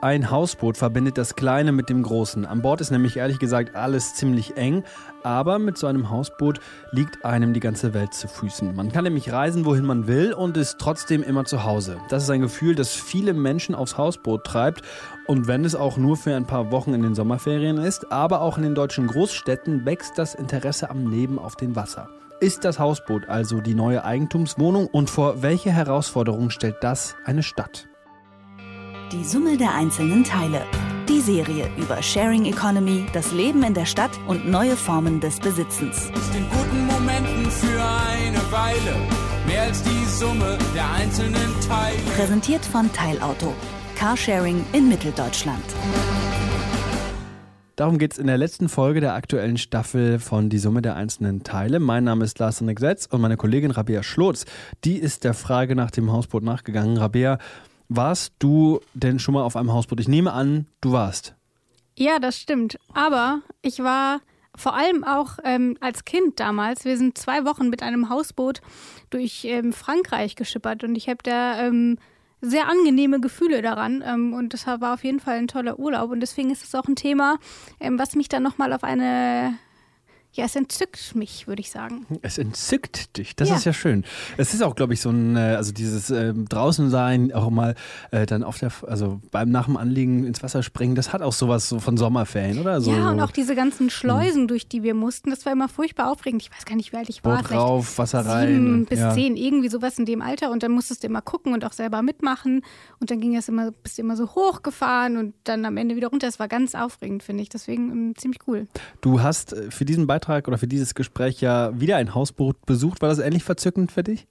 Ein Hausboot verbindet das Kleine mit dem Großen. An Bord ist nämlich ehrlich gesagt alles ziemlich eng, aber mit so einem Hausboot liegt einem die ganze Welt zu Füßen. Man kann nämlich reisen, wohin man will und ist trotzdem immer zu Hause. Das ist ein Gefühl, das viele Menschen aufs Hausboot treibt und wenn es auch nur für ein paar Wochen in den Sommerferien ist, aber auch in den deutschen Großstädten wächst das Interesse am Leben auf dem Wasser. Ist das Hausboot also die neue Eigentumswohnung und vor welche Herausforderungen stellt das eine Stadt? Die Summe der einzelnen Teile. Die Serie über Sharing Economy, das Leben in der Stadt und neue Formen des Besitzens. Ist in guten Momenten für eine Weile mehr als die Summe der einzelnen Teile. Präsentiert von Teilauto. Carsharing in Mitteldeutschland. Darum geht es in der letzten Folge der aktuellen Staffel von Die Summe der einzelnen Teile. Mein Name ist Lars Setz und meine Kollegin Rabea Schlotz, die ist der Frage nach dem Hausboot nachgegangen. Rabea, warst du denn schon mal auf einem Hausboot? Ich nehme an, du warst. Ja, das stimmt. Aber ich war vor allem auch ähm, als Kind damals. Wir sind zwei Wochen mit einem Hausboot durch ähm, Frankreich geschippert und ich habe da ähm, sehr angenehme Gefühle daran. Ähm, und das war auf jeden Fall ein toller Urlaub. Und deswegen ist es auch ein Thema, ähm, was mich dann nochmal auf eine ja, es entzückt mich, würde ich sagen. Es entzückt dich, das ja. ist ja schön. Es ist auch, glaube ich, so ein, äh, also dieses äh, draußen sein, auch mal äh, dann auf der, also beim nach dem Anliegen ins Wasser springen, das hat auch sowas so von Sommerferien, oder? So, ja, und auch diese ganzen Schleusen, hm. durch die wir mussten, das war immer furchtbar aufregend. Ich weiß gar nicht, wie alt ich war. Boot rauf, Wasser rein. Sieben bis ja. zehn, irgendwie sowas in dem Alter. Und dann musstest du immer gucken und auch selber mitmachen. Und dann ging es immer, bist du immer so hochgefahren und dann am Ende wieder runter. Das war ganz aufregend, finde ich. Deswegen ähm, ziemlich cool. Du hast äh, für diesen Beitrag Beitrag oder für dieses Gespräch ja wieder ein Hausboot besucht. War das ähnlich verzückend für dich?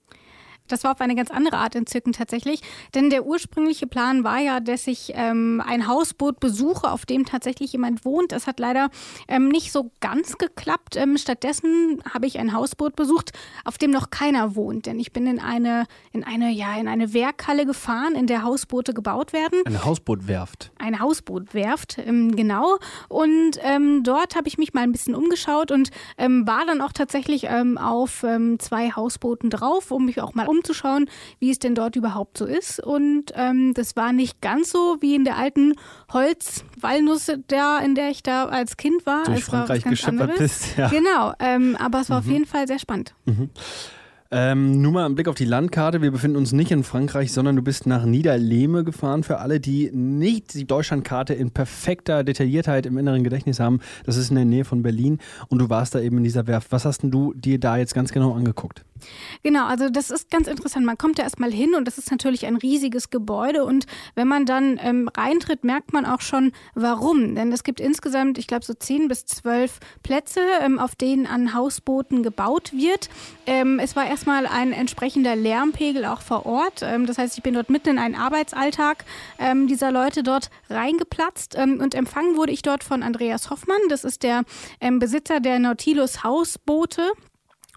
Das war auf eine ganz andere Art entzückend tatsächlich. Denn der ursprüngliche Plan war ja, dass ich ähm, ein Hausboot besuche, auf dem tatsächlich jemand wohnt. Das hat leider ähm, nicht so ganz geklappt. Ähm, stattdessen habe ich ein Hausboot besucht, auf dem noch keiner wohnt. Denn ich bin in eine, in eine, ja, in eine Werkhalle gefahren, in der Hausboote gebaut werden. Eine Hausbootwerft. Eine Hausbootwerft, ähm, genau. Und ähm, dort habe ich mich mal ein bisschen umgeschaut und ähm, war dann auch tatsächlich auf zwei Hausbooten drauf, um mich auch mal um umzuschauen, wie es denn dort überhaupt so ist. Und ähm, das war nicht ganz so wie in der alten Holzwalnuss, da, in der ich da als Kind war. Durch Frankreich geschippert bist. Ja. Genau, ähm, aber es war mhm. auf jeden Fall sehr spannend. Mhm. Ähm, nur mal ein Blick auf die Landkarte. Wir befinden uns nicht in Frankreich, sondern du bist nach Niederlehme gefahren. Für alle, die nicht die Deutschlandkarte in perfekter Detailliertheit im inneren Gedächtnis haben, das ist in der Nähe von Berlin und du warst da eben in dieser Werft. Was hast denn du dir da jetzt ganz genau angeguckt? Genau, also das ist ganz interessant. Man kommt da erstmal hin und das ist natürlich ein riesiges Gebäude und wenn man dann ähm, reintritt, merkt man auch schon, warum. Denn es gibt insgesamt, ich glaube, so zehn bis zwölf Plätze, ähm, auf denen an Hausbooten gebaut wird. Ähm, es war erstmal ein entsprechender Lärmpegel auch vor Ort. Ähm, das heißt, ich bin dort mitten in einen Arbeitsalltag ähm, dieser Leute dort reingeplatzt ähm, und empfangen wurde ich dort von Andreas Hoffmann. Das ist der Besitzer der Nautilus Hausboote.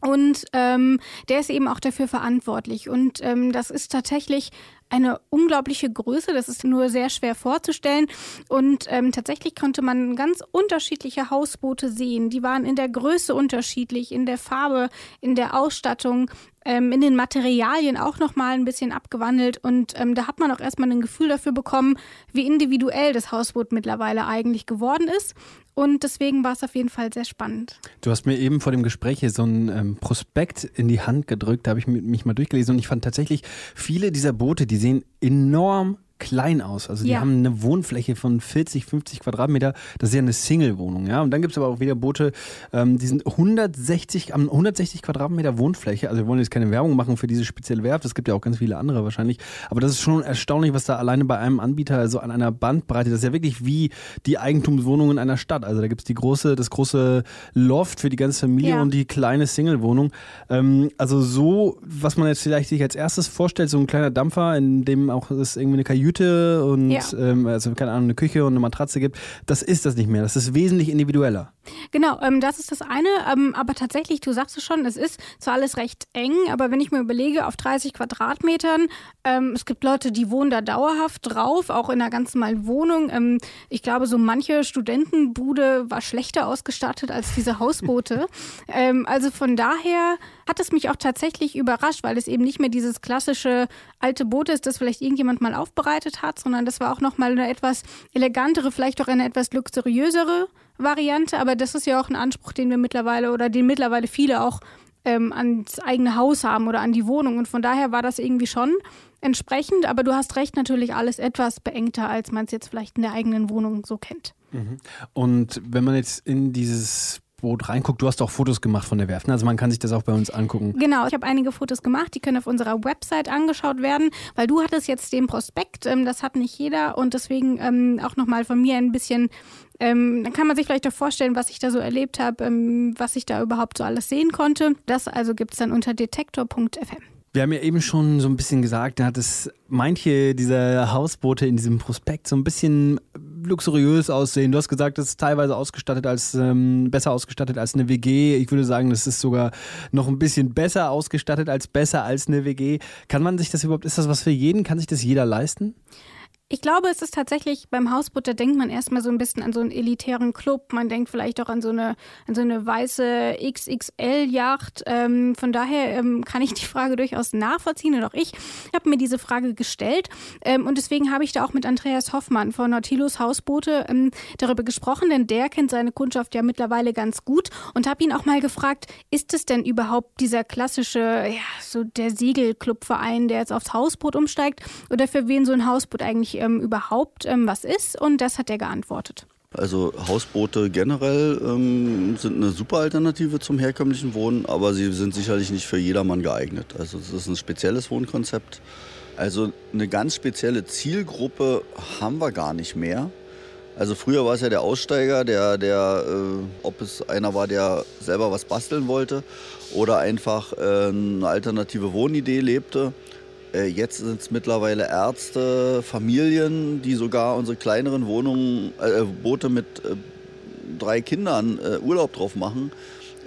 Und ähm, der ist eben auch dafür verantwortlich. Und ähm, das ist tatsächlich eine unglaubliche Größe. Das ist nur sehr schwer vorzustellen. Und ähm, tatsächlich konnte man ganz unterschiedliche Hausboote sehen. Die waren in der Größe unterschiedlich, in der Farbe, in der Ausstattung ähm, in den Materialien auch nochmal ein bisschen abgewandelt und ähm, da hat man auch erstmal ein Gefühl dafür bekommen, wie individuell das Hausboot mittlerweile eigentlich geworden ist. Und deswegen war es auf jeden Fall sehr spannend. Du hast mir eben vor dem Gespräch hier so ein ähm, Prospekt in die Hand gedrückt, da habe ich mich mal durchgelesen und ich fand tatsächlich viele dieser Boote, die sehen enorm klein aus. Also die ja. haben eine Wohnfläche von 40, 50 Quadratmeter. Das ist ja eine Single-Wohnung. Ja? Und dann gibt es aber auch wieder Boote, ähm, die sind 160, am 160 Quadratmeter Wohnfläche. Also wir wollen jetzt keine Werbung machen für diese spezielle Werft. Es gibt ja auch ganz viele andere wahrscheinlich. Aber das ist schon erstaunlich, was da alleine bei einem Anbieter, also an einer Bandbreite, das ist ja wirklich wie die Eigentumswohnung in einer Stadt. Also da gibt es die große, das große Loft für die ganze Familie ja. und die kleine Single-Wohnung. Ähm, also so, was man jetzt vielleicht sich als erstes vorstellt, so ein kleiner Dampfer, in dem auch es irgendwie eine Kajüte Kajüte und ja. ähm, also keine Ahnung, eine Küche und eine Matratze gibt, das ist das nicht mehr. Das ist wesentlich individueller. Genau, ähm, das ist das eine. Ähm, aber tatsächlich, du sagst es schon, es ist zwar alles recht eng, aber wenn ich mir überlege, auf 30 Quadratmetern, ähm, es gibt Leute, die wohnen da dauerhaft drauf, auch in einer ganz normalen Wohnung. Ähm, ich glaube, so manche Studentenbude war schlechter ausgestattet als diese Hausboote. Ähm, also von daher hat es mich auch tatsächlich überrascht, weil es eben nicht mehr dieses klassische alte Boot ist, das vielleicht irgendjemand mal aufbereitet hat, sondern das war auch nochmal eine etwas elegantere, vielleicht auch eine etwas luxuriösere Variante, aber das ist ja auch ein Anspruch, den wir mittlerweile oder den mittlerweile viele auch ähm, ans eigene Haus haben oder an die Wohnung. Und von daher war das irgendwie schon entsprechend, aber du hast recht, natürlich alles etwas beengter, als man es jetzt vielleicht in der eigenen Wohnung so kennt. Mhm. Und wenn man jetzt in dieses Boot reinguckt. Du hast auch Fotos gemacht von der Werft. Ne? Also man kann sich das auch bei uns angucken. Genau, ich habe einige Fotos gemacht, die können auf unserer Website angeschaut werden, weil du hattest jetzt den Prospekt, ähm, das hat nicht jeder und deswegen ähm, auch nochmal von mir ein bisschen, ähm, dann kann man sich vielleicht auch vorstellen, was ich da so erlebt habe, ähm, was ich da überhaupt so alles sehen konnte. Das also gibt es dann unter detektor.fm. Wir haben ja eben schon so ein bisschen gesagt, da hat es manche dieser Hausboote in diesem Prospekt so ein bisschen luxuriös aussehen. Du hast gesagt, es ist teilweise ausgestattet als ähm, besser ausgestattet als eine WG. Ich würde sagen, das ist sogar noch ein bisschen besser ausgestattet als besser als eine WG. Kann man sich das überhaupt, ist das was für jeden? Kann sich das jeder leisten? Ich glaube, es ist tatsächlich beim Hausboot, da denkt man erstmal so ein bisschen an so einen elitären Club. Man denkt vielleicht auch an so eine, an so eine weiße XXL-Yacht. Ähm, von daher ähm, kann ich die Frage durchaus nachvollziehen und auch ich habe mir diese Frage gestellt. Ähm, und deswegen habe ich da auch mit Andreas Hoffmann von Nautilus Hausboote ähm, darüber gesprochen, denn der kennt seine Kundschaft ja mittlerweile ganz gut und habe ihn auch mal gefragt, ist es denn überhaupt dieser klassische, ja, so der Segelclubverein, der jetzt aufs Hausboot umsteigt oder für wen so ein Hausboot eigentlich ähm, überhaupt ähm, was ist. Und das hat er geantwortet. Also Hausboote generell ähm, sind eine super Alternative zum herkömmlichen Wohnen, aber sie sind sicherlich nicht für jedermann geeignet. Also es ist ein spezielles Wohnkonzept. Also eine ganz spezielle Zielgruppe haben wir gar nicht mehr. Also früher war es ja der Aussteiger, der, der äh, ob es einer war, der selber was basteln wollte oder einfach äh, eine alternative Wohnidee lebte. Äh, jetzt sind es mittlerweile Ärzte, Familien, die sogar unsere kleineren Wohnungen, äh, Boote mit äh, drei Kindern äh, Urlaub drauf machen.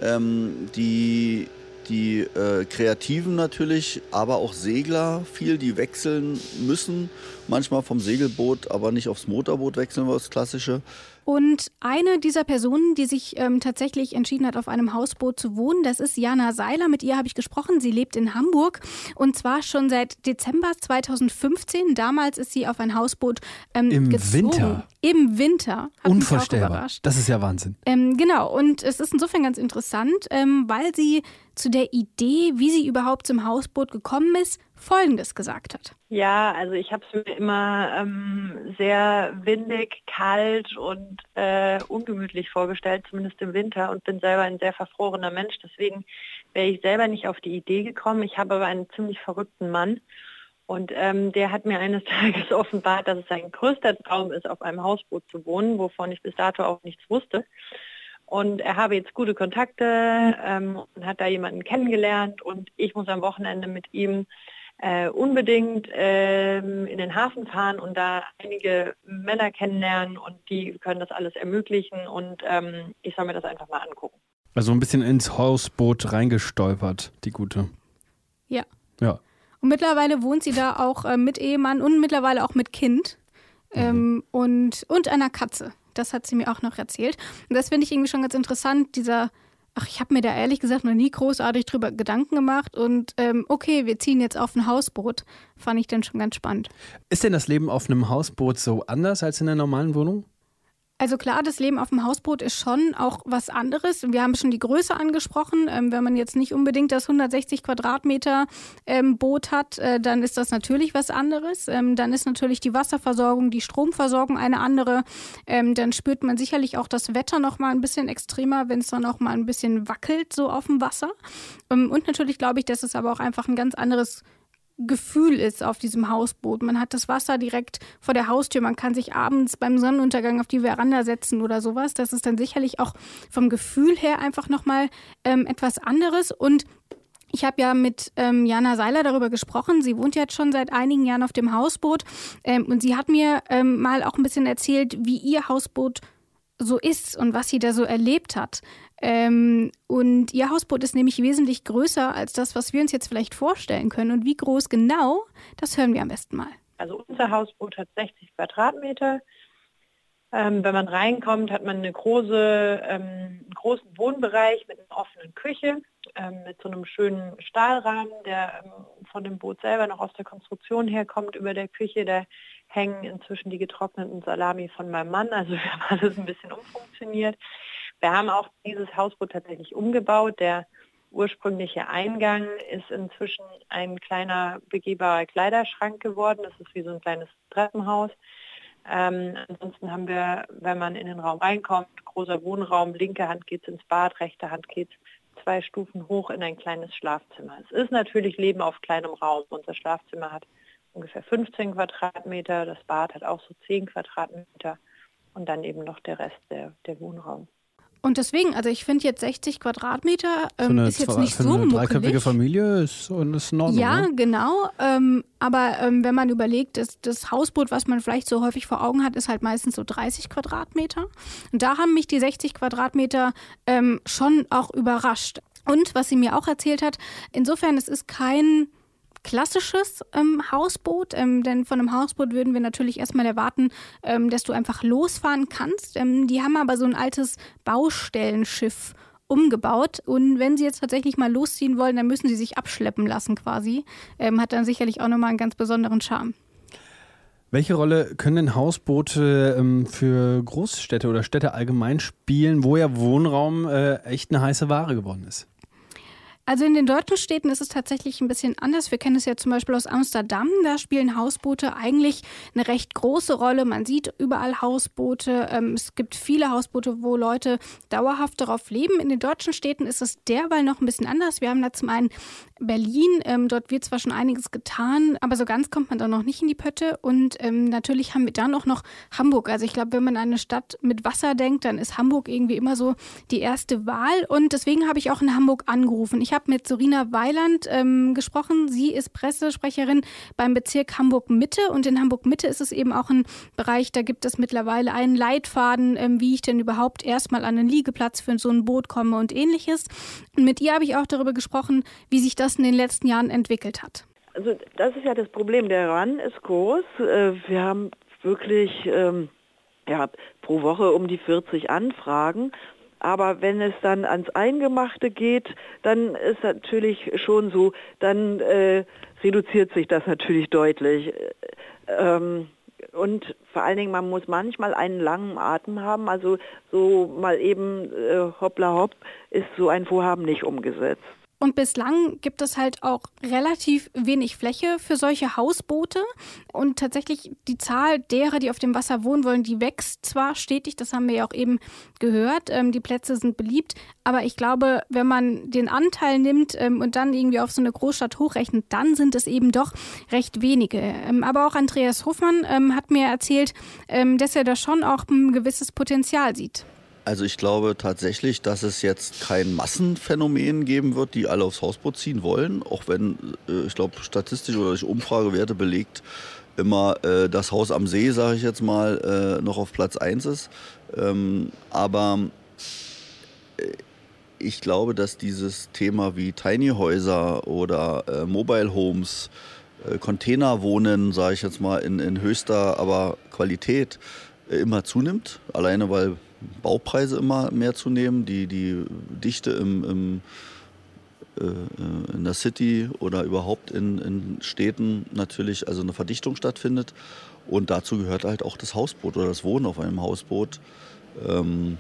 Ähm, die die äh, Kreativen natürlich, aber auch Segler viel, die wechseln müssen. Manchmal vom Segelboot, aber nicht aufs Motorboot wechseln wir das Klassische. Und eine dieser Personen, die sich ähm, tatsächlich entschieden hat, auf einem Hausboot zu wohnen, das ist Jana Seiler. Mit ihr habe ich gesprochen. Sie lebt in Hamburg und zwar schon seit Dezember 2015. Damals ist sie auf ein Hausboot ähm, Im gezogen. Winter. Im Winter. Hat Unvorstellbar. Das ist ja Wahnsinn. Ähm, genau. Und es ist insofern ganz interessant, ähm, weil sie zu der Idee, wie sie überhaupt zum Hausboot gekommen ist, Folgendes gesagt hat. Ja, also ich habe es mir immer ähm, sehr windig, kalt und äh, ungemütlich vorgestellt, zumindest im Winter und bin selber ein sehr verfrorener Mensch. Deswegen wäre ich selber nicht auf die Idee gekommen. Ich habe aber einen ziemlich verrückten Mann und ähm, der hat mir eines Tages offenbart, dass es sein größter Traum ist, auf einem Hausboot zu wohnen, wovon ich bis dato auch nichts wusste. Und er habe jetzt gute Kontakte ähm, und hat da jemanden kennengelernt und ich muss am Wochenende mit ihm äh, unbedingt ähm, in den Hafen fahren und da einige Männer kennenlernen und die können das alles ermöglichen und ähm, ich soll mir das einfach mal angucken. Also ein bisschen ins Hausboot reingestolpert, die gute. Ja. Ja. Und mittlerweile wohnt sie da auch äh, mit Ehemann und mittlerweile auch mit Kind ähm, mhm. und, und einer Katze. Das hat sie mir auch noch erzählt. Und das finde ich irgendwie schon ganz interessant, dieser Ach, ich habe mir da ehrlich gesagt noch nie großartig drüber Gedanken gemacht und ähm, okay, wir ziehen jetzt auf ein Hausboot. Fand ich dann schon ganz spannend. Ist denn das Leben auf einem Hausboot so anders als in einer normalen Wohnung? Also klar, das Leben auf dem Hausboot ist schon auch was anderes. Wir haben schon die Größe angesprochen. Ähm, wenn man jetzt nicht unbedingt das 160 Quadratmeter ähm, Boot hat, äh, dann ist das natürlich was anderes. Ähm, dann ist natürlich die Wasserversorgung, die Stromversorgung eine andere. Ähm, dann spürt man sicherlich auch das Wetter noch mal ein bisschen extremer, wenn es dann auch mal ein bisschen wackelt so auf dem Wasser. Ähm, und natürlich glaube ich, dass es aber auch einfach ein ganz anderes Gefühl ist auf diesem Hausboot. Man hat das Wasser direkt vor der Haustür. Man kann sich abends beim Sonnenuntergang auf die Veranda setzen oder sowas. Das ist dann sicherlich auch vom Gefühl her einfach nochmal ähm, etwas anderes. Und ich habe ja mit ähm, Jana Seiler darüber gesprochen. Sie wohnt jetzt schon seit einigen Jahren auf dem Hausboot. Ähm, und sie hat mir ähm, mal auch ein bisschen erzählt, wie ihr Hausboot so ist und was sie da so erlebt hat. Ähm, und ihr Hausboot ist nämlich wesentlich größer als das, was wir uns jetzt vielleicht vorstellen können. Und wie groß genau, das hören wir am besten mal. Also unser Hausboot hat 60 Quadratmeter. Ähm, wenn man reinkommt, hat man eine große, ähm, einen großen Wohnbereich mit einer offenen Küche, ähm, mit so einem schönen Stahlrahmen, der ähm, von dem Boot selber noch aus der Konstruktion herkommt über der Küche. Da hängen inzwischen die getrockneten Salami von meinem Mann. Also wir haben alles ein bisschen umfunktioniert. Wir haben auch dieses Hausboot tatsächlich umgebaut. Der ursprüngliche Eingang ist inzwischen ein kleiner begehbarer Kleiderschrank geworden. Das ist wie so ein kleines Treppenhaus. Ähm, ansonsten haben wir, wenn man in den Raum reinkommt, großer Wohnraum, linke Hand geht es ins Bad, rechte Hand geht zwei Stufen hoch in ein kleines Schlafzimmer. Es ist natürlich Leben auf kleinem Raum. Unser Schlafzimmer hat ungefähr 15 Quadratmeter, das Bad hat auch so 10 Quadratmeter und dann eben noch der Rest der, der Wohnraum. Und deswegen, also ich finde jetzt 60 Quadratmeter ähm, ist jetzt nicht so eine dreiköpfige Familie ist, ist in Ordnung. Ja, ne? genau. Ähm, aber ähm, wenn man überlegt, dass das Hausboot, was man vielleicht so häufig vor Augen hat, ist halt meistens so 30 Quadratmeter. Und da haben mich die 60 Quadratmeter ähm, schon auch überrascht. Und was sie mir auch erzählt hat, insofern, es ist kein klassisches ähm, Hausboot, ähm, denn von einem Hausboot würden wir natürlich erstmal erwarten, ähm, dass du einfach losfahren kannst. Ähm, die haben aber so ein altes Baustellenschiff umgebaut und wenn sie jetzt tatsächlich mal losziehen wollen, dann müssen sie sich abschleppen lassen quasi. Ähm, hat dann sicherlich auch nochmal einen ganz besonderen Charme. Welche Rolle können Hausboote ähm, für Großstädte oder Städte allgemein spielen, wo ja Wohnraum äh, echt eine heiße Ware geworden ist? Also in den deutschen Städten ist es tatsächlich ein bisschen anders. Wir kennen es ja zum Beispiel aus Amsterdam. Da spielen Hausboote eigentlich eine recht große Rolle. Man sieht überall Hausboote. Ähm, es gibt viele Hausboote, wo Leute dauerhaft darauf leben. In den deutschen Städten ist es derweil noch ein bisschen anders. Wir haben da zum einen Berlin. Ähm, dort wird zwar schon einiges getan, aber so ganz kommt man da noch nicht in die Pötte. Und ähm, natürlich haben wir dann auch noch Hamburg. Also ich glaube, wenn man an eine Stadt mit Wasser denkt, dann ist Hamburg irgendwie immer so die erste Wahl. Und deswegen habe ich auch in Hamburg angerufen. Ich habe mit Sorina Weiland ähm, gesprochen. Sie ist Pressesprecherin beim Bezirk Hamburg-Mitte und in Hamburg-Mitte ist es eben auch ein Bereich, da gibt es mittlerweile einen Leitfaden, ähm, wie ich denn überhaupt erstmal an einen Liegeplatz für so ein Boot komme und ähnliches. Und mit ihr habe ich auch darüber gesprochen, wie sich das in den letzten Jahren entwickelt hat. Also das ist ja das Problem. Der Run ist groß. Äh, wir haben wirklich ähm, ja, pro Woche um die 40 Anfragen aber wenn es dann ans Eingemachte geht, dann ist natürlich schon so, dann äh, reduziert sich das natürlich deutlich. Ähm, und vor allen Dingen, man muss manchmal einen langen Atem haben. Also so mal eben äh, hoppla hopp ist so ein Vorhaben nicht umgesetzt. Und bislang gibt es halt auch relativ wenig Fläche für solche Hausboote. Und tatsächlich die Zahl derer, die auf dem Wasser wohnen wollen, die wächst zwar stetig, das haben wir ja auch eben gehört. Ähm, die Plätze sind beliebt. Aber ich glaube, wenn man den Anteil nimmt ähm, und dann irgendwie auf so eine Großstadt hochrechnet, dann sind es eben doch recht wenige. Ähm, aber auch Andreas Hofmann ähm, hat mir erzählt, ähm, dass er da schon auch ein gewisses Potenzial sieht. Also ich glaube tatsächlich, dass es jetzt kein Massenphänomen geben wird, die alle aufs Hausboot ziehen wollen, auch wenn, äh, ich glaube, statistisch oder durch Umfragewerte belegt immer äh, das Haus am See, sage ich jetzt mal, äh, noch auf Platz 1 ist. Ähm, aber äh, ich glaube, dass dieses Thema wie Tiny Häuser oder äh, Mobile Homes, äh, Containerwohnen, sage ich jetzt mal, in, in höchster aber Qualität immer zunimmt. Alleine weil Baupreise immer mehr zu nehmen, die, die Dichte im, im äh, in der City oder überhaupt in, in Städten natürlich also eine Verdichtung stattfindet. Und dazu gehört halt auch das Hausboot oder das Wohnen auf einem Hausboot. Ähm,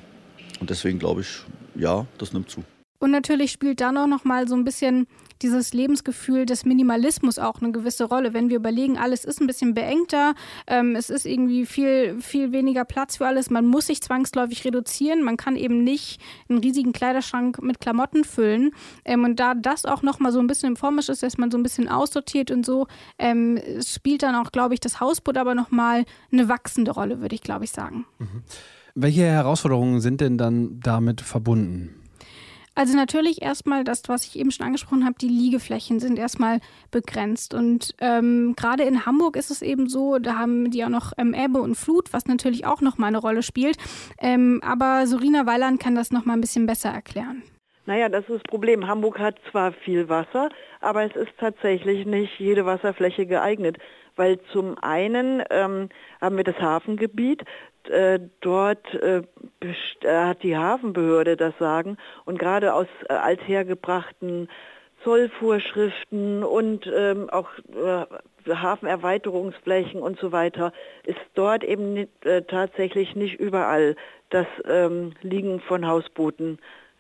und deswegen glaube ich, ja, das nimmt zu. Und natürlich spielt dann auch noch mal so ein bisschen dieses Lebensgefühl des Minimalismus auch eine gewisse Rolle. Wenn wir überlegen, alles ist ein bisschen beengter, ähm, es ist irgendwie viel, viel weniger Platz für alles, man muss sich zwangsläufig reduzieren, man kann eben nicht einen riesigen Kleiderschrank mit Klamotten füllen. Ähm, und da das auch noch mal so ein bisschen im Formisch ist, dass man so ein bisschen aussortiert und so, ähm, spielt dann auch, glaube ich, das Hausboot aber noch mal eine wachsende Rolle, würde ich, glaube ich, sagen. Mhm. Welche Herausforderungen sind denn dann damit verbunden? Also natürlich erstmal das, was ich eben schon angesprochen habe, die Liegeflächen sind erstmal begrenzt. Und ähm, gerade in Hamburg ist es eben so, da haben die auch noch ähm, Ebbe und Flut, was natürlich auch nochmal eine Rolle spielt. Ähm, aber Sorina Weiland kann das nochmal ein bisschen besser erklären. Naja, das ist das Problem. Hamburg hat zwar viel Wasser, aber es ist tatsächlich nicht jede Wasserfläche geeignet, weil zum einen ähm, haben wir das Hafengebiet, äh, dort äh, äh, hat die Hafenbehörde das Sagen. Und gerade aus althergebrachten Zollvorschriften und ähm, auch Hafenerweiterungsflächen und so weiter ist dort eben tatsächlich nicht überall das ähm, Liegen von Hausbooten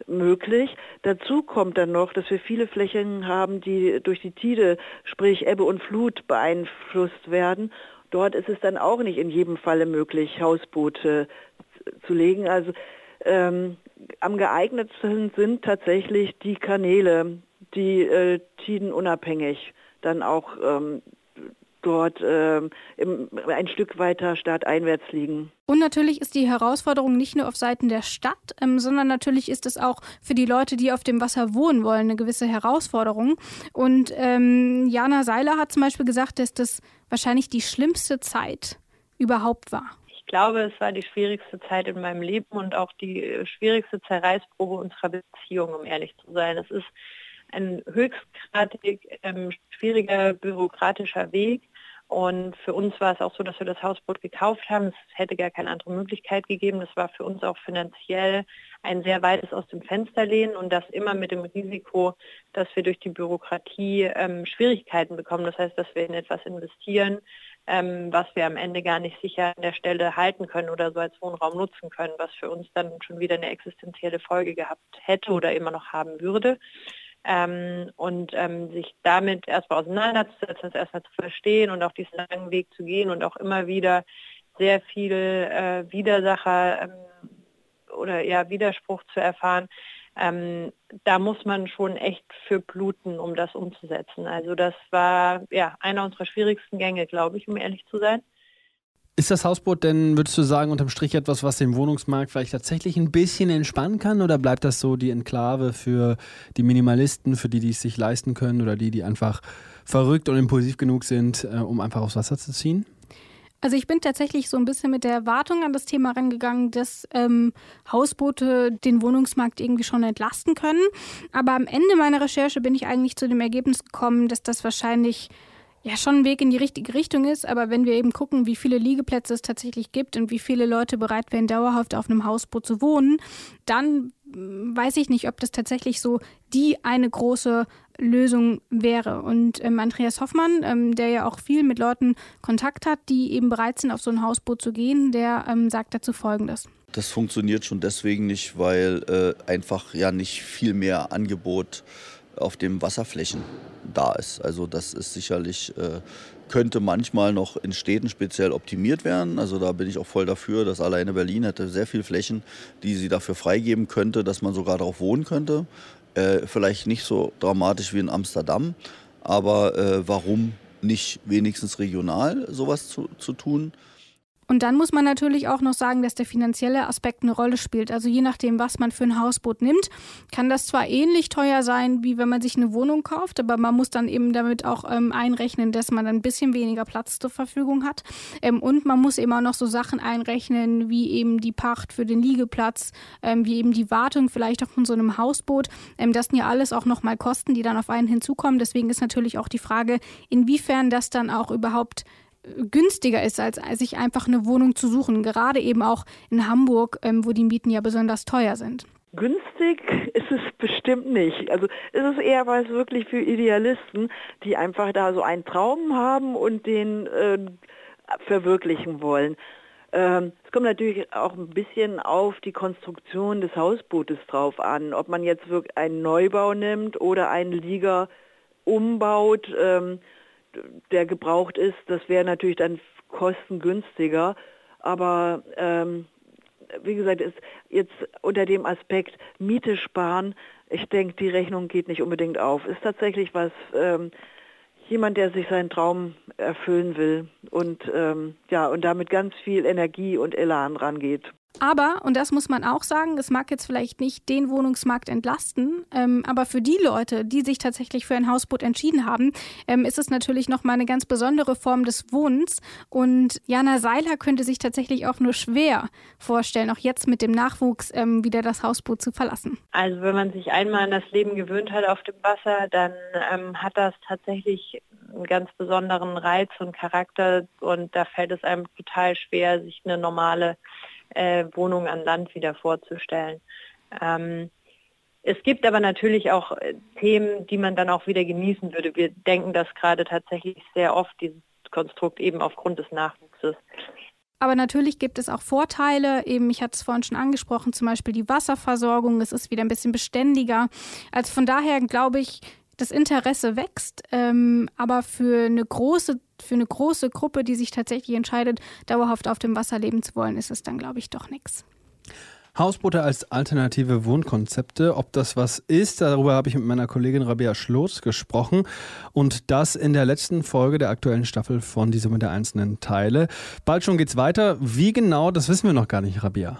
möglich. Dazu kommt dann noch, dass wir viele Flächen haben, die durch die Tide, sprich Ebbe und Flut beeinflusst werden. Dort ist es dann auch nicht in jedem Falle möglich, Hausboote zu legen. Also ähm, am geeignetsten sind tatsächlich die Kanäle, die äh, tidenunabhängig dann auch ähm, dort äh, im, ein Stück weiter stadteinwärts liegen. Und natürlich ist die Herausforderung nicht nur auf Seiten der Stadt, ähm, sondern natürlich ist es auch für die Leute, die auf dem Wasser wohnen wollen, eine gewisse Herausforderung. Und ähm, Jana Seiler hat zum Beispiel gesagt, dass das wahrscheinlich die schlimmste Zeit überhaupt war. Ich glaube, es war die schwierigste Zeit in meinem Leben und auch die äh, schwierigste Zerreißprobe unserer Beziehung, um ehrlich zu sein. Es ist ein höchstgradig ähm, schwieriger bürokratischer Weg, und für uns war es auch so, dass wir das Hausboot gekauft haben. Es hätte gar keine andere Möglichkeit gegeben. Das war für uns auch finanziell ein sehr weites aus dem Fenster lehnen und das immer mit dem Risiko, dass wir durch die Bürokratie ähm, Schwierigkeiten bekommen. Das heißt, dass wir in etwas investieren, ähm, was wir am Ende gar nicht sicher an der Stelle halten können oder so als Wohnraum nutzen können, was für uns dann schon wieder eine existenzielle Folge gehabt hätte oder immer noch haben würde ähm, und ähm, sich damit erstmal auseinanderzusetzen, das erstmal zu verstehen und auch diesen langen Weg zu gehen und auch immer wieder sehr viel äh, Widersacher ähm, oder ja Widerspruch zu erfahren. Ähm, da muss man schon echt für bluten, um das umzusetzen. Also das war ja einer unserer schwierigsten Gänge, glaube ich, um ehrlich zu sein. Ist das Hausboot denn, würdest du sagen, unterm Strich etwas, was den Wohnungsmarkt vielleicht tatsächlich ein bisschen entspannen kann? Oder bleibt das so die Enklave für die Minimalisten, für die, die es sich leisten können oder die, die einfach verrückt und impulsiv genug sind, äh, um einfach aufs Wasser zu ziehen? Also ich bin tatsächlich so ein bisschen mit der Erwartung an das Thema rangegangen, dass ähm, Hausboote den Wohnungsmarkt irgendwie schon entlasten können. Aber am Ende meiner Recherche bin ich eigentlich zu dem Ergebnis gekommen, dass das wahrscheinlich ja schon ein Weg in die richtige Richtung ist, aber wenn wir eben gucken, wie viele Liegeplätze es tatsächlich gibt und wie viele Leute bereit wären, dauerhaft auf einem Hausboot zu wohnen, dann hm, weiß ich nicht, ob das tatsächlich so die eine große Lösung wäre. Und ähm, Andreas Hoffmann, ähm, der ja auch viel mit Leuten Kontakt hat, die eben bereit sind, auf so ein Hausboot zu gehen, der ähm, sagt dazu Folgendes. Das funktioniert schon deswegen nicht, weil äh, einfach ja nicht viel mehr Angebot auf den Wasserflächen da ist. Also das ist sicherlich, äh, könnte manchmal noch in Städten speziell optimiert werden. Also da bin ich auch voll dafür, dass alleine Berlin hätte sehr viele Flächen, die sie dafür freigeben könnte, dass man sogar darauf wohnen könnte. Äh, vielleicht nicht so dramatisch wie in Amsterdam, aber äh, warum nicht wenigstens regional sowas zu, zu tun? Und dann muss man natürlich auch noch sagen, dass der finanzielle Aspekt eine Rolle spielt. Also je nachdem, was man für ein Hausboot nimmt, kann das zwar ähnlich teuer sein, wie wenn man sich eine Wohnung kauft, aber man muss dann eben damit auch ähm, einrechnen, dass man ein bisschen weniger Platz zur Verfügung hat. Ähm, und man muss eben auch noch so Sachen einrechnen, wie eben die Pacht für den Liegeplatz, ähm, wie eben die Wartung vielleicht auch von so einem Hausboot. Ähm, das sind ja alles auch nochmal Kosten, die dann auf einen hinzukommen. Deswegen ist natürlich auch die Frage, inwiefern das dann auch überhaupt günstiger ist, als sich einfach eine Wohnung zu suchen. Gerade eben auch in Hamburg, ähm, wo die Mieten ja besonders teuer sind. Günstig ist es bestimmt nicht. Also ist es eher was wirklich für Idealisten, die einfach da so einen Traum haben und den äh, verwirklichen wollen. Ähm, es kommt natürlich auch ein bisschen auf die Konstruktion des Hausbootes drauf an, ob man jetzt wirklich einen Neubau nimmt oder einen Lieger umbaut. Ähm, der gebraucht ist, das wäre natürlich dann kostengünstiger. Aber ähm, wie gesagt, ist jetzt unter dem Aspekt Miete sparen, ich denke, die Rechnung geht nicht unbedingt auf. Ist tatsächlich was, ähm, jemand, der sich seinen Traum erfüllen will und ähm, ja und damit ganz viel Energie und Elan rangeht. Aber, und das muss man auch sagen, es mag jetzt vielleicht nicht den Wohnungsmarkt entlasten, ähm, aber für die Leute, die sich tatsächlich für ein Hausboot entschieden haben, ähm, ist es natürlich nochmal eine ganz besondere Form des Wohnens. Und Jana Seiler könnte sich tatsächlich auch nur schwer vorstellen, auch jetzt mit dem Nachwuchs ähm, wieder das Hausboot zu verlassen. Also wenn man sich einmal an das Leben gewöhnt hat auf dem Wasser, dann ähm, hat das tatsächlich einen ganz besonderen Reiz und Charakter und da fällt es einem total schwer, sich eine normale äh, Wohnung an Land wieder vorzustellen. Ähm, es gibt aber natürlich auch äh, Themen, die man dann auch wieder genießen würde. Wir denken das gerade tatsächlich sehr oft, dieses Konstrukt eben aufgrund des Nachwuchses. Aber natürlich gibt es auch Vorteile. Eben, ich hatte es vorhin schon angesprochen, zum Beispiel die Wasserversorgung. Es ist wieder ein bisschen beständiger. Also von daher glaube ich, das Interesse wächst, ähm, aber für eine große für eine große Gruppe, die sich tatsächlich entscheidet, dauerhaft auf dem Wasser leben zu wollen, ist es dann, glaube ich, doch nichts. Hausboote als alternative Wohnkonzepte. Ob das was ist, darüber habe ich mit meiner Kollegin Rabea Schloss gesprochen. Und das in der letzten Folge der aktuellen Staffel von Die Summe der einzelnen Teile. Bald schon geht's weiter. Wie genau, das wissen wir noch gar nicht, Rabea.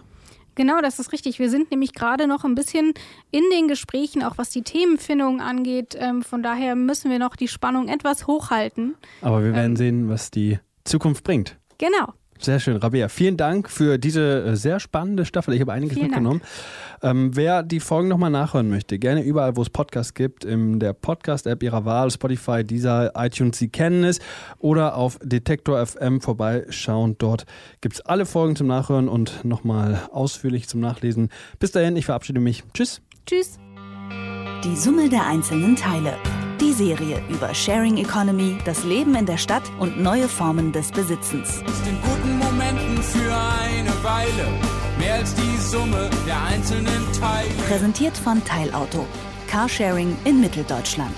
Genau, das ist richtig. Wir sind nämlich gerade noch ein bisschen in den Gesprächen, auch was die Themenfindung angeht. Ähm, von daher müssen wir noch die Spannung etwas hochhalten. Aber wir werden ähm, sehen, was die Zukunft bringt. Genau. Sehr schön, Rabea. Vielen Dank für diese äh, sehr spannende Staffel. Ich habe einiges vielen mitgenommen. Ähm, wer die Folgen nochmal nachhören möchte, gerne überall, wo es Podcasts gibt, in der Podcast-App Ihrer Wahl, Spotify, dieser iTunes, Sie kennen es, oder auf Detektor FM vorbeischauen. Dort gibt es alle Folgen zum Nachhören und nochmal ausführlich zum Nachlesen. Bis dahin, ich verabschiede mich. Tschüss. Tschüss. Die Summe der einzelnen Teile. Die Serie über Sharing Economy, das Leben in der Stadt und neue Formen des Besitzens. Ist in guten Momenten für eine Weile mehr als die Summe der einzelnen Teile. Präsentiert von Teilauto. Carsharing in Mitteldeutschland.